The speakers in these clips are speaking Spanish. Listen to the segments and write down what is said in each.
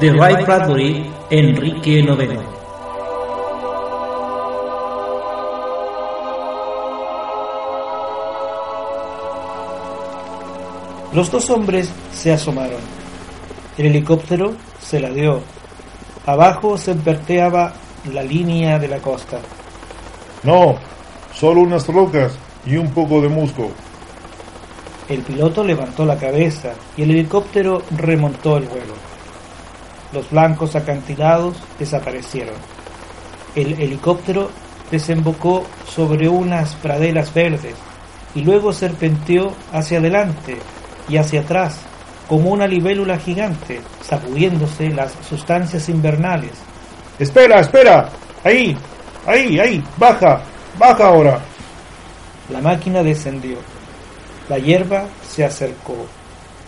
de Ray Bradbury, Enrique IX. Los dos hombres se asomaron. El helicóptero se ladeó. Abajo se verteaba la línea de la costa. No, solo unas rocas y un poco de musgo. El piloto levantó la cabeza y el helicóptero remontó el vuelo. Los blancos acantilados desaparecieron. El helicóptero desembocó sobre unas praderas verdes y luego serpenteó hacia adelante y hacia atrás como una libélula gigante, sacudiéndose las sustancias invernales. Espera, espera. Ahí, ahí, ahí. Baja, baja ahora. La máquina descendió. La hierba se acercó.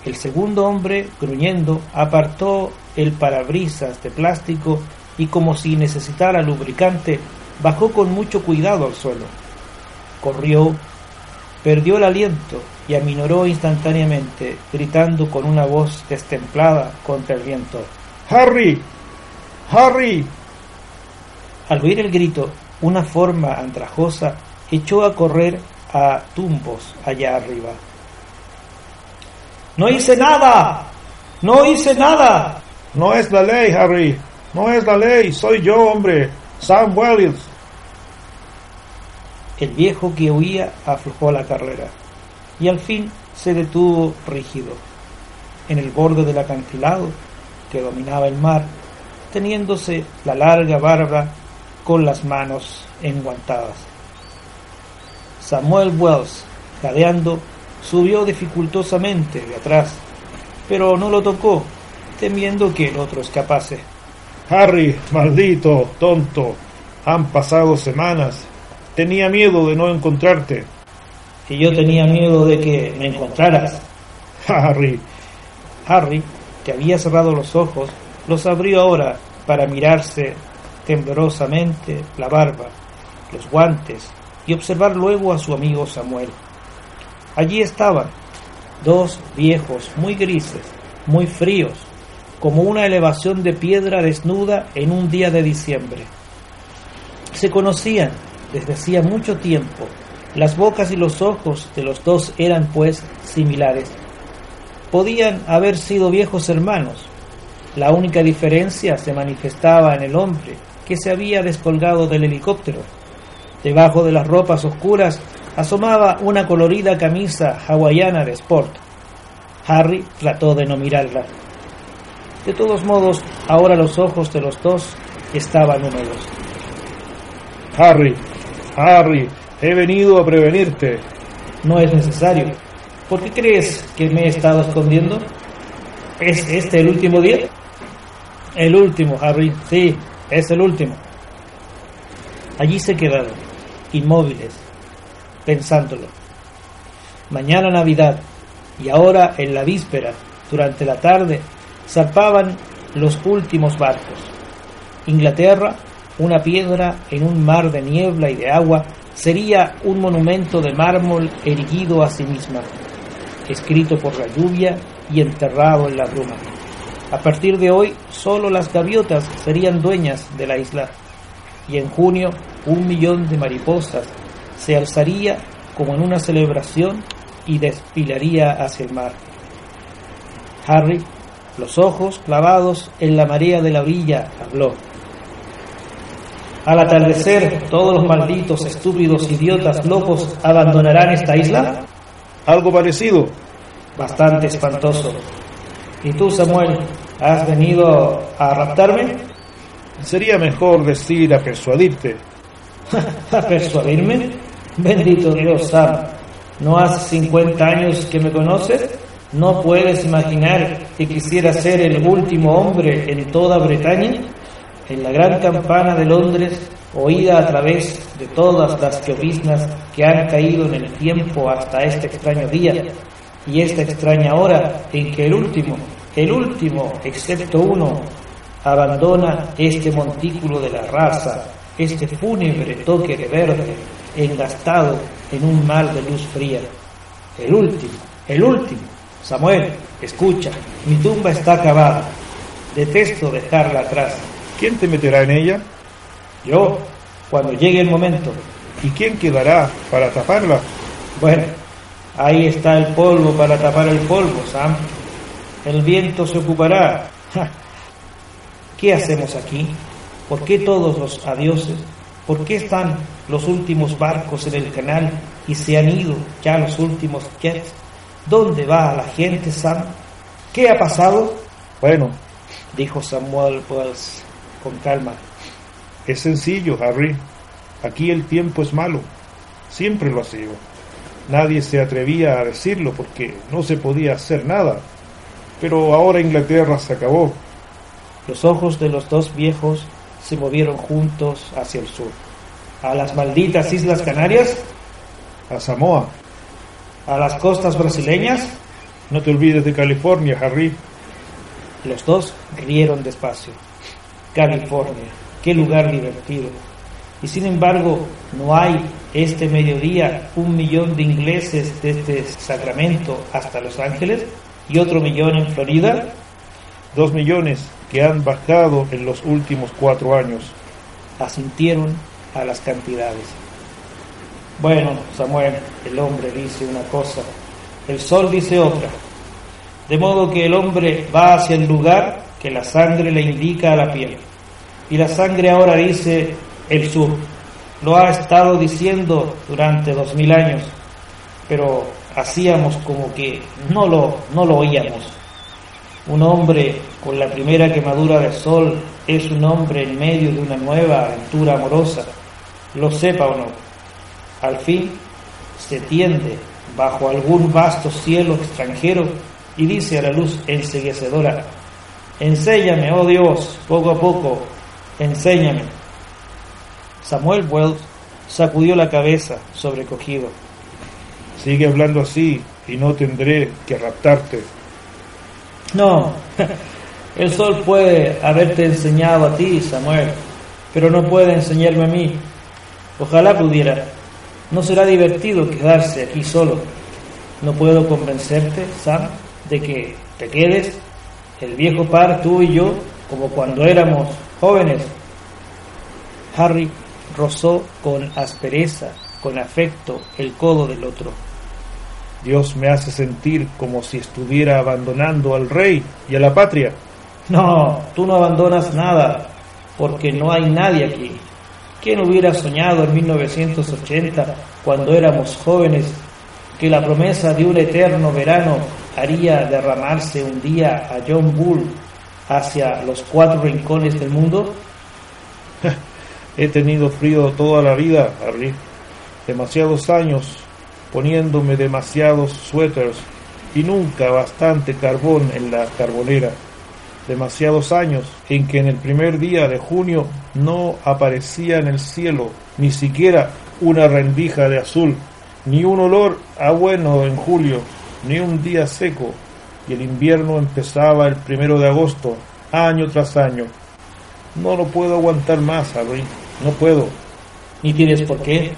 El segundo hombre, gruñendo, apartó el parabrisas de plástico y como si necesitara lubricante, bajó con mucho cuidado al suelo. Corrió, perdió el aliento y aminoró instantáneamente, gritando con una voz destemplada contra el viento. ¡Harry! ¡Harry! Al oír el grito, una forma andrajosa echó a correr a tumbos allá arriba. ¡No hice nada! ¡No hice nada! No es la ley, Harry. No es la ley. Soy yo, hombre. Sam Wells. El viejo que huía aflojó la carrera y al fin se detuvo rígido en el borde del acantilado que dominaba el mar, teniéndose la larga barba con las manos enguantadas. Samuel Wells, jadeando, subió dificultosamente de atrás, pero no lo tocó, temiendo que el otro escapase. Harry, maldito, tonto, han pasado semanas. Tenía miedo de no encontrarte. Y yo tenía miedo de que me encontraras. Harry. Harry, que había cerrado los ojos, los abrió ahora para mirarse temblorosamente la barba, los guantes y observar luego a su amigo Samuel. Allí estaban, dos viejos muy grises, muy fríos, como una elevación de piedra desnuda en un día de diciembre. Se conocían desde hacía mucho tiempo. Las bocas y los ojos de los dos eran, pues, similares. Podían haber sido viejos hermanos. La única diferencia se manifestaba en el hombre, que se había descolgado del helicóptero. Debajo de las ropas oscuras asomaba una colorida camisa hawaiana de sport. Harry trató de no mirarla. De todos modos, ahora los ojos de los dos estaban húmedos. Harry, Harry, he venido a prevenirte. No es necesario. ¿Por qué crees que me he estado escondiendo? ¿Es este el último día? El último, Harry. Sí, es el último. Allí se quedaron, inmóviles, pensándolo. Mañana Navidad y ahora en la víspera, durante la tarde, zarpaban los últimos barcos. Inglaterra, una piedra en un mar de niebla y de agua, sería un monumento de mármol erigido a sí misma, escrito por la lluvia y enterrado en la bruma. A partir de hoy, solo las gaviotas serían dueñas de la isla, y en junio un millón de mariposas se alzaría como en una celebración y desfilaría hacia el mar. Harry, los ojos clavados en la marea de la orilla, habló. Al atardecer, todos los malditos, estúpidos, idiotas, locos abandonarán esta isla. Algo parecido. Bastante espantoso. ¿Y tú, Samuel, has venido a raptarme? Sería mejor decir a persuadirte. ¿A persuadirme? Bendito Dios, Sam. ¿No hace 50 años que me conoces? ¿No puedes imaginar que quisiera ser el último hombre en toda Bretaña? En la gran campana de Londres, oída a través de todas las lloviznas que han caído en el tiempo hasta este extraño día y esta extraña hora en que el último, el último, excepto uno, abandona este montículo de la raza, este fúnebre toque de verde, engastado en un mar de luz fría. El último, el último. Samuel, escucha, mi tumba está acabada. Detesto dejarla atrás. ¿Quién te meterá en ella? Yo, cuando llegue el momento. ¿Y quién quedará para taparla? Bueno, ahí está el polvo para tapar el polvo, Sam. El viento se ocupará. ¿Qué hacemos aquí? ¿Por qué todos los adioses? ¿Por qué están los últimos barcos en el canal y se han ido ya los últimos jets? ¿Dónde va la gente, Sam? ¿Qué ha pasado? Bueno, dijo Samuel Wells con calma. Es sencillo, Harry. Aquí el tiempo es malo. Siempre lo ha sido. Nadie se atrevía a decirlo porque no se podía hacer nada. Pero ahora Inglaterra se acabó. Los ojos de los dos viejos se movieron juntos hacia el sur. ¿A las malditas Islas Canarias? A Samoa. ¿A las costas brasileñas? No te olvides de California, Harry. Los dos rieron despacio. California, qué lugar divertido. Y sin embargo, no hay este mediodía un millón de ingleses desde Sacramento hasta Los Ángeles y otro millón en Florida. Dos millones que han bajado en los últimos cuatro años. Asintieron a las cantidades. Bueno, Samuel, el hombre dice una cosa, el sol dice otra. De modo que el hombre va hacia el lugar que la sangre le indica a la piel. Y la sangre ahora dice el sur. Lo ha estado diciendo durante dos mil años, pero hacíamos como que no lo, no lo oíamos. Un hombre con la primera quemadura del sol es un hombre en medio de una nueva aventura amorosa, lo sepa o no. Al fin se tiende bajo algún vasto cielo extranjero y dice a la luz enseguecedora, enséñame, oh Dios, poco a poco, enséñame. Samuel Wells sacudió la cabeza sobrecogido. Sigue hablando así y no tendré que raptarte. No, el sol puede haberte enseñado a ti, Samuel, pero no puede enseñarme a mí. Ojalá pudiera. No será divertido quedarse aquí solo. No puedo convencerte, Sam, de que te quedes, el viejo par, tú y yo, como cuando éramos jóvenes. Harry rozó con aspereza, con afecto, el codo del otro. Dios me hace sentir como si estuviera abandonando al rey y a la patria. No, tú no abandonas nada, porque no hay nadie aquí. ¿Quién hubiera soñado en 1980, cuando éramos jóvenes, que la promesa de un eterno verano haría derramarse un día a John Bull hacia los cuatro rincones del mundo? He tenido frío toda la vida, Harry. Demasiados años poniéndome demasiados suéteres y nunca bastante carbón en la carbonera. Demasiados años en que en el primer día de junio no aparecía en el cielo ni siquiera una rendija de azul, ni un olor a bueno en julio, ni un día seco, y el invierno empezaba el primero de agosto, año tras año. No lo puedo aguantar más, Harry, no puedo. Ni tienes por qué.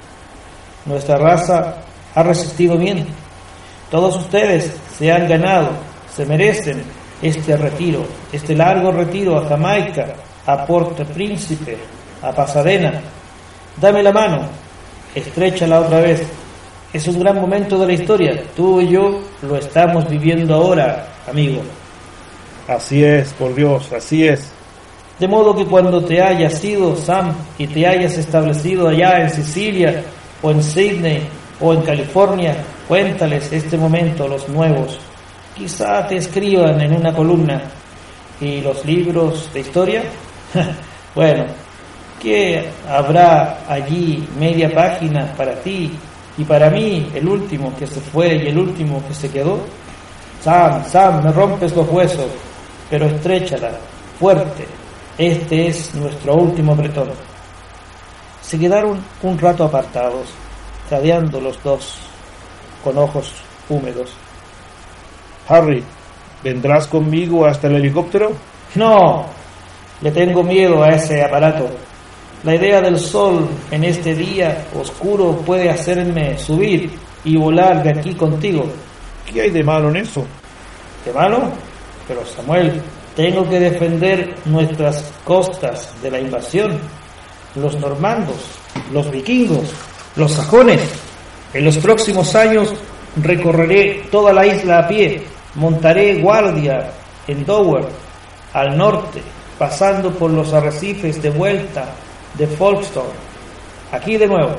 Nuestra raza ha resistido bien. Todos ustedes se han ganado, se merecen este retiro, este largo retiro a Jamaica, a Puerto Príncipe, a Pasadena. Dame la mano, estréchala otra vez. Es un gran momento de la historia. Tú y yo lo estamos viviendo ahora, amigo. Así es, por Dios, así es. De modo que cuando te hayas ido, Sam, y te hayas establecido allá en Sicilia, o en Sydney, o en California, cuéntales este momento a los nuevos. Quizá te escriban en una columna. ¿Y los libros de historia? bueno, ¿qué habrá allí media página para ti y para mí, el último que se fue y el último que se quedó? Sam, Sam, me rompes los huesos, pero estréchala, fuerte. Este es nuestro último apretón. Se quedaron un rato apartados, jadeando los dos, con ojos húmedos. Harry, ¿vendrás conmigo hasta el helicóptero? No, le tengo miedo a ese aparato. La idea del sol en este día oscuro puede hacerme subir y volar de aquí contigo. ¿Qué hay de malo en eso? ¿De malo? Pero Samuel, Tengo que defender nuestras costas de la invasión. Los normandos, los vikingos, los sajones. En los próximos años recorreré toda la isla a pie. Montaré guardia en Dover, al norte, pasando por los arrecifes de vuelta de Folkestone. Aquí de nuevo.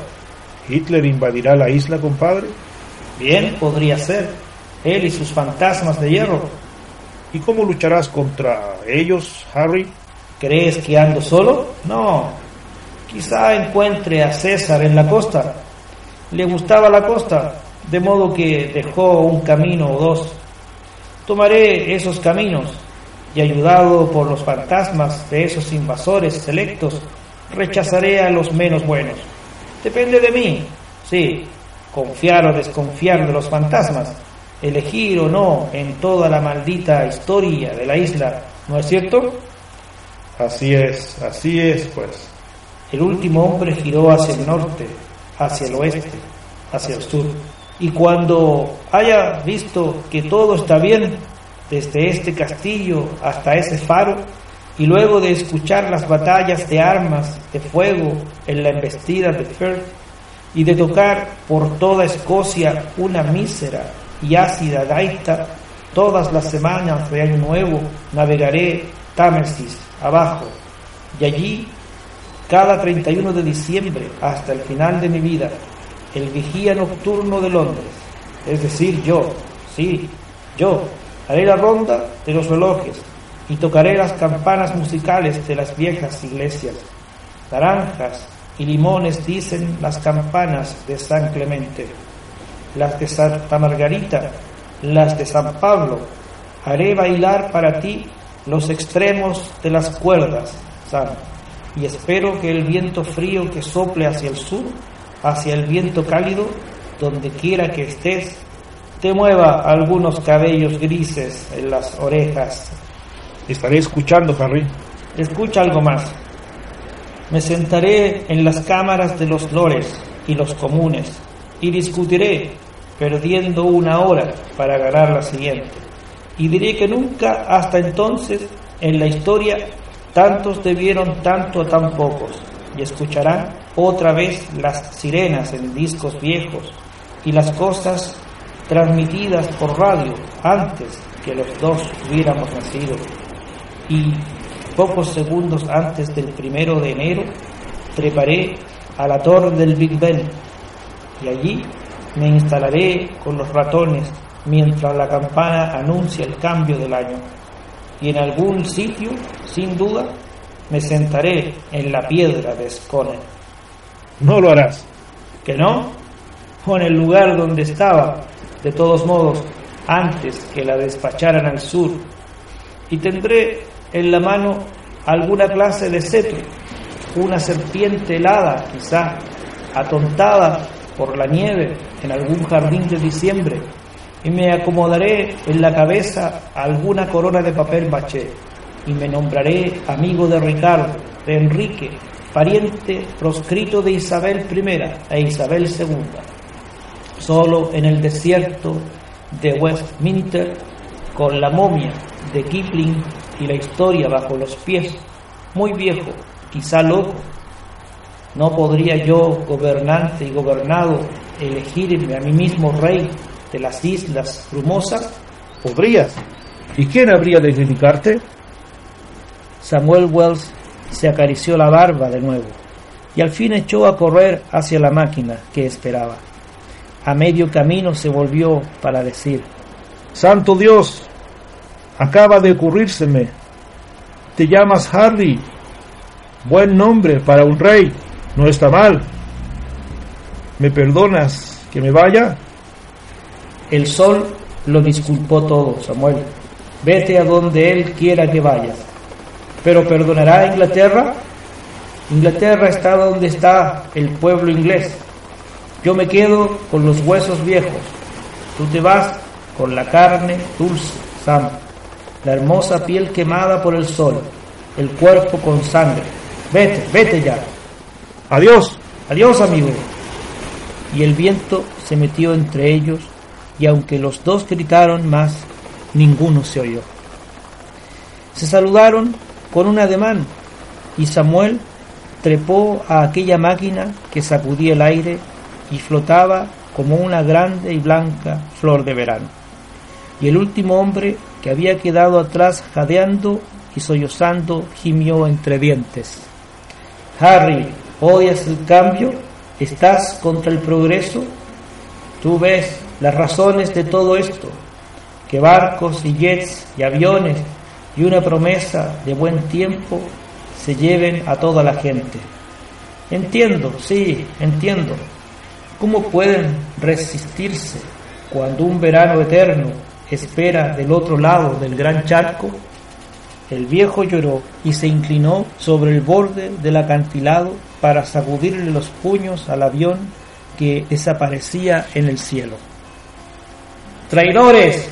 ¿Hitler invadirá la isla, compadre? Bien, podría ser. Él y sus fantasmas de hierro. ¿Y cómo lucharás contra ellos, Harry? ¿Crees que ando solo? No. Quizá encuentre a César en la costa. Le gustaba la costa, de modo que dejó un camino o dos. Tomaré esos caminos y ayudado por los fantasmas de esos invasores selectos, rechazaré a los menos buenos. Depende de mí, sí, confiar o desconfiar de los fantasmas, elegir o no en toda la maldita historia de la isla, ¿no es cierto? Así es, así es, pues. El último hombre giró hacia el norte, hacia el oeste, hacia el sur. Y cuando haya visto que todo está bien, desde este castillo hasta ese faro, y luego de escuchar las batallas de armas de fuego en la embestida de Firth, y de tocar por toda Escocia una mísera y ácida gaita, todas las semanas de Año Nuevo navegaré Támesis abajo, y allí, cada 31 de diciembre hasta el final de mi vida, el vigía nocturno de Londres, es decir, yo, sí, yo, haré la ronda de los relojes y tocaré las campanas musicales de las viejas iglesias. Naranjas y limones dicen las campanas de San Clemente, las de Santa Margarita, las de San Pablo. Haré bailar para ti los extremos de las cuerdas, San, y espero que el viento frío que sople hacia el sur, hacia el viento cálido, donde quiera que estés, te mueva algunos cabellos grises en las orejas. Estaré escuchando, Harry. Escucha algo más. Me sentaré en las cámaras de los lores y los comunes y discutiré, perdiendo una hora para ganar la siguiente. Y diré que nunca hasta entonces en la historia tantos debieron tanto a tan pocos y escucharán otra vez las sirenas en discos viejos y las cosas transmitidas por radio antes que los dos hubiéramos nacido. Y pocos segundos antes del primero de enero treparé a la torre del Big Ben y allí me instalaré con los ratones mientras la campana anuncia el cambio del año. Y en algún sitio, sin duda, me sentaré en la piedra de Scone. No lo harás. ¿Que no? O en el lugar donde estaba, de todos modos, antes que la despacharan al sur. Y tendré en la mano alguna clase de cetro, una serpiente helada, quizá, atontada por la nieve en algún jardín de diciembre, y me acomodaré en la cabeza alguna corona de papel baché, y me nombraré amigo de Ricardo, de Enrique, pariente proscrito de Isabel I e Isabel II. Solo en el desierto de Westminster, con la momia de Kipling y la historia bajo los pies, muy viejo, quizá loco. ¿No podría yo, gobernante y gobernado, elegirme a mí mismo rey de las islas brumosas? Podrías. ¿Y quién habría de criticarte? Samuel Wells se acarició la barba de nuevo y al fin echó a correr hacia la máquina que esperaba. A medio camino se volvió para decir, Santo Dios, acaba de ocurrírseme. Te llamas Harry. Buen nombre para un rey. No está mal. ¿Me perdonas que me vaya? El sol lo disculpó todo, Samuel. Vete a donde él quiera que vayas. Pero perdonará a Inglaterra. Inglaterra está donde está el pueblo inglés. Yo me quedo con los huesos viejos. Tú te vas con la carne dulce, Sam la hermosa piel quemada por el sol, el cuerpo con sangre. Vete, vete ya. Adiós. Adiós, amigo. Y el viento se metió entre ellos y aunque los dos gritaron más, ninguno se oyó. Se saludaron con un ademán y Samuel trepó a aquella máquina que sacudía el aire y flotaba como una grande y blanca flor de verano. Y el último hombre que había quedado atrás jadeando y sollozando gimió entre dientes. Harry, ¿odias el cambio? ¿Estás contra el progreso? Tú ves las razones de todo esto, que barcos y jets y aviones y una promesa de buen tiempo se lleven a toda la gente. Entiendo, sí, entiendo. ¿Cómo pueden resistirse cuando un verano eterno espera del otro lado del gran charco? El viejo lloró y se inclinó sobre el borde del acantilado para sacudirle los puños al avión que desaparecía en el cielo. Traidores,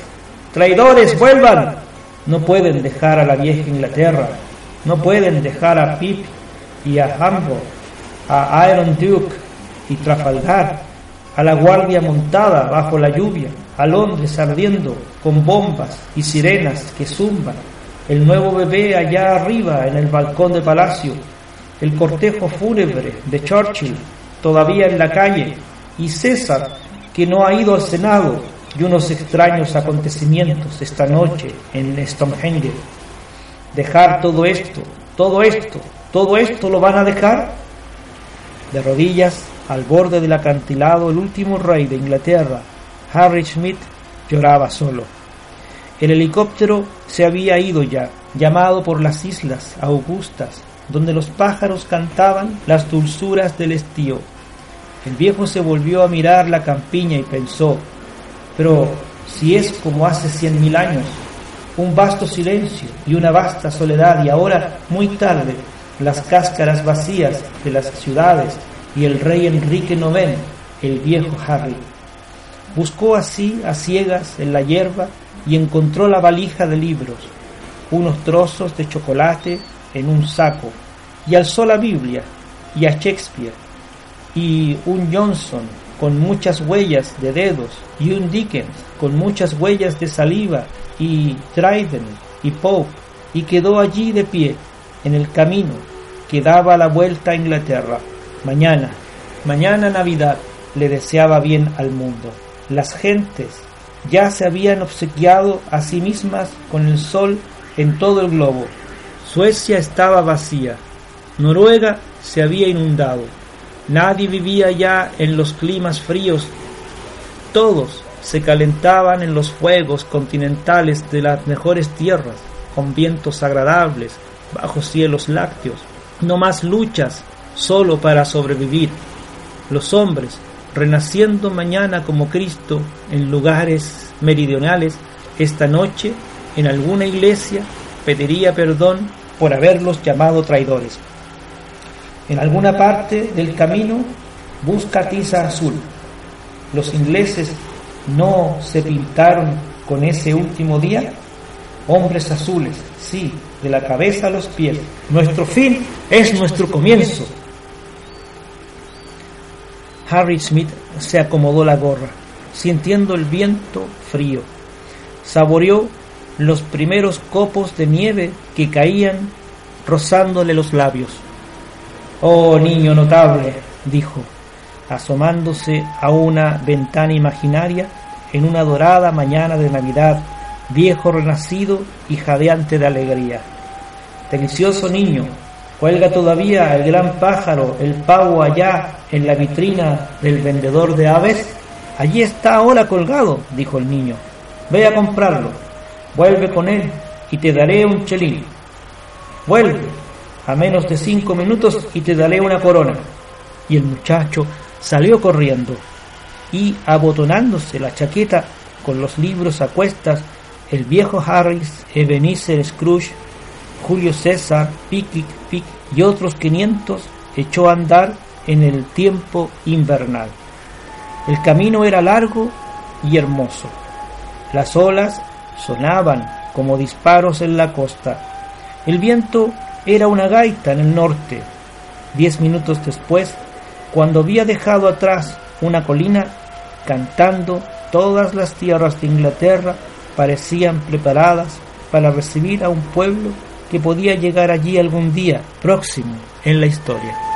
traidores, vuelvan. No pueden dejar a la vieja Inglaterra, no pueden dejar a Pip y a Hamburg, a Iron Duke y Trafalgar, a la guardia montada bajo la lluvia, a Londres ardiendo con bombas y sirenas que zumban, el nuevo bebé allá arriba en el balcón de palacio, el cortejo fúnebre de Churchill todavía en la calle y César que no ha ido al Senado y unos extraños acontecimientos esta noche en Stonehenge. Dejar todo esto, todo esto, todo esto lo van a dejar. De rodillas al borde del acantilado, el último rey de Inglaterra, Harry Smith, lloraba solo. El helicóptero se había ido ya, llamado por las islas Augustas, donde los pájaros cantaban las dulzuras del estío. El viejo se volvió a mirar la campiña y pensó, pero si es como hace cien mil años, un vasto silencio y una vasta soledad y ahora, muy tarde, las cáscaras vacías de las ciudades y el rey Enrique IX, el viejo Harry. Buscó así a ciegas en la hierba y encontró la valija de libros, unos trozos de chocolate en un saco, y alzó la Biblia y a Shakespeare, y un Johnson con muchas huellas de dedos, y un Dickens con muchas huellas de saliva, y Dryden y Pope, y quedó allí de pie, en el camino que daba la vuelta a Inglaterra. Mañana, mañana Navidad, le deseaba bien al mundo. Las gentes ya se habían obsequiado a sí mismas con el sol en todo el globo. Suecia estaba vacía. Noruega se había inundado. Nadie vivía ya en los climas fríos. Todos se calentaban en los fuegos continentales de las mejores tierras, con vientos agradables, bajo cielos lácteos. No más luchas solo para sobrevivir. Los hombres, renaciendo mañana como Cristo en lugares meridionales, esta noche en alguna iglesia pediría perdón por haberlos llamado traidores. En alguna parte del camino busca tiza azul. Los ingleses no se pintaron con ese último día. Hombres azules, sí, de la cabeza a los pies. Nuestro fin es nuestro comienzo. Harry Smith se acomodó la gorra, sintiendo el viento frío. Saboreó los primeros copos de nieve que caían rozándole los labios. Oh niño notable, dijo, asomándose a una ventana imaginaria en una dorada mañana de Navidad, viejo renacido y jadeante de alegría. Delicioso niño, cuelga todavía el gran pájaro, el pavo allá en la vitrina del vendedor de aves. Allí está ahora colgado, dijo el niño. Ve a comprarlo, vuelve con él y te daré un chelín. Vuelve, a menos de cinco minutos y te daré una corona. Y el muchacho salió corriendo y abotonándose la chaqueta con los libros a cuestas, el viejo Harris, Ebenezer Scrooge, Julio César, Pickwick, Pick y otros 500 echó a andar en el tiempo invernal. El camino era largo y hermoso. Las olas sonaban como disparos en la costa. El viento era una gaita en el norte. Diez minutos después, cuando había dejado atrás una colina, cantando todas las tierras de Inglaterra parecían preparadas para recibir a un pueblo que podía llegar allí algún día próximo en la historia.